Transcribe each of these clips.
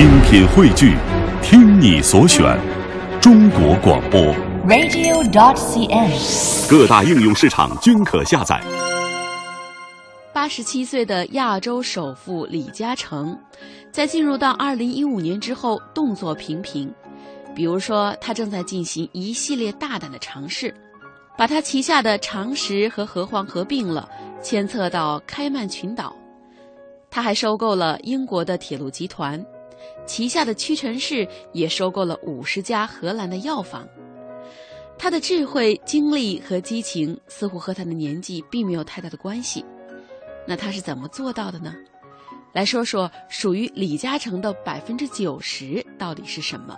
精品汇聚，听你所选，中国广播。radio.dot.cn，。各大应用市场均可下载。八十七岁的亚洲首富李嘉诚，在进入到二零一五年之后，动作频频。比如说，他正在进行一系列大胆的尝试，把他旗下的长实和和黄合并了，迁册到开曼群岛。他还收购了英国的铁路集团，旗下的屈臣氏也收购了五十家荷兰的药房。他的智慧、精力和激情似乎和他的年纪并没有太大的关系。那他是怎么做到的呢？来说说属于李嘉诚的百分之九十到底是什么？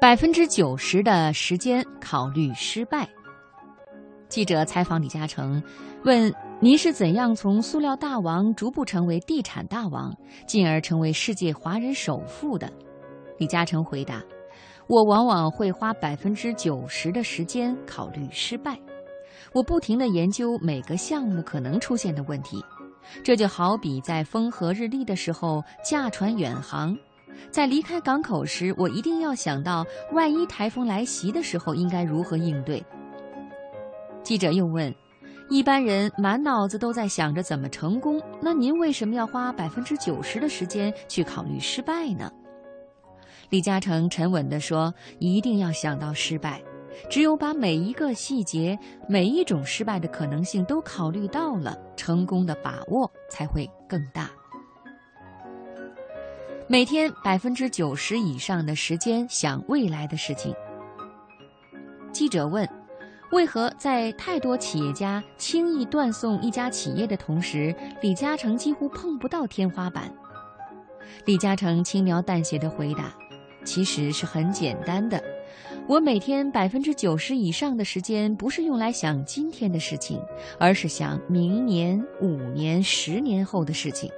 百分之九十的时间考虑失败。记者采访李嘉诚，问：“您是怎样从塑料大王逐步成为地产大王，进而成为世界华人首富的？”李嘉诚回答：“我往往会花百分之九十的时间考虑失败。我不停地研究每个项目可能出现的问题。这就好比在风和日丽的时候驾船远航。”在离开港口时，我一定要想到，万一台风来袭的时候应该如何应对。记者又问：“一般人满脑子都在想着怎么成功，那您为什么要花百分之九十的时间去考虑失败呢？”李嘉诚沉稳地说：“一定要想到失败，只有把每一个细节、每一种失败的可能性都考虑到了，成功的把握才会更大。”每天百分之九十以上的时间想未来的事情。记者问：“为何在太多企业家轻易断送一家企业的同时，李嘉诚几乎碰不到天花板？”李嘉诚轻描淡写的回答：“其实是很简单的，我每天百分之九十以上的时间不是用来想今天的事情，而是想明年、五年、十年后的事情。”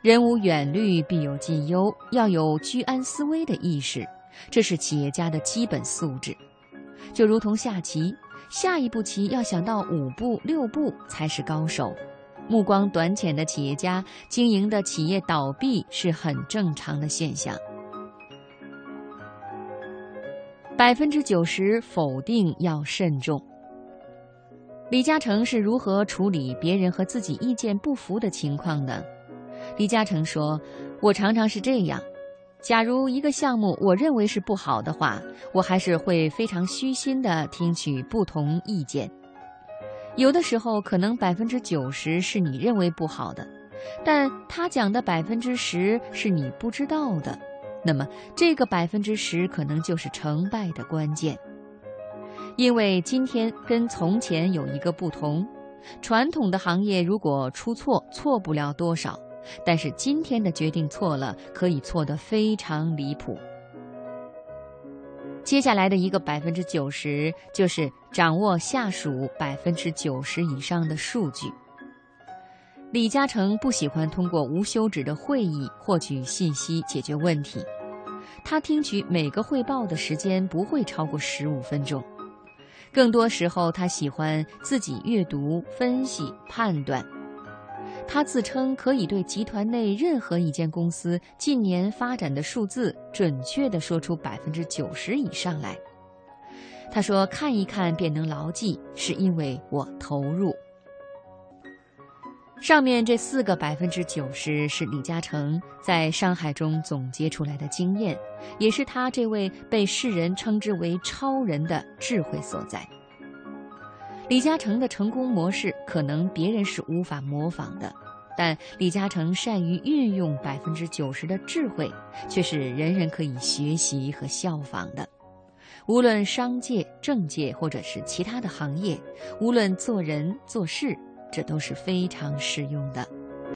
人无远虑，必有近忧，要有居安思危的意识，这是企业家的基本素质。就如同下棋，下一步棋要想到五步六步才是高手。目光短浅的企业家经营的企业倒闭是很正常的现象。百分之九十否定要慎重。李嘉诚是如何处理别人和自己意见不符的情况呢？李嘉诚说：“我常常是这样，假如一个项目我认为是不好的话，我还是会非常虚心地听取不同意见。有的时候可能百分之九十是你认为不好的，但他讲的百分之十是你不知道的，那么这个百分之十可能就是成败的关键。因为今天跟从前有一个不同，传统的行业如果出错，错不了多少。”但是今天的决定错了，可以错得非常离谱。接下来的一个百分之九十，就是掌握下属百分之九十以上的数据。李嘉诚不喜欢通过无休止的会议获取信息解决问题，他听取每个汇报的时间不会超过十五分钟。更多时候，他喜欢自己阅读、分析、判断。他自称可以对集团内任何一间公司近年发展的数字准确地说出百分之九十以上来。他说：“看一看便能牢记，是因为我投入。”上面这四个百分之九十是李嘉诚在上海中总结出来的经验，也是他这位被世人称之为超人的智慧所在。李嘉诚的成功模式可能别人是无法模仿的，但李嘉诚善于运用百分之九十的智慧，却是人人可以学习和效仿的。无论商界、政界，或者是其他的行业，无论做人做事，这都是非常适用的。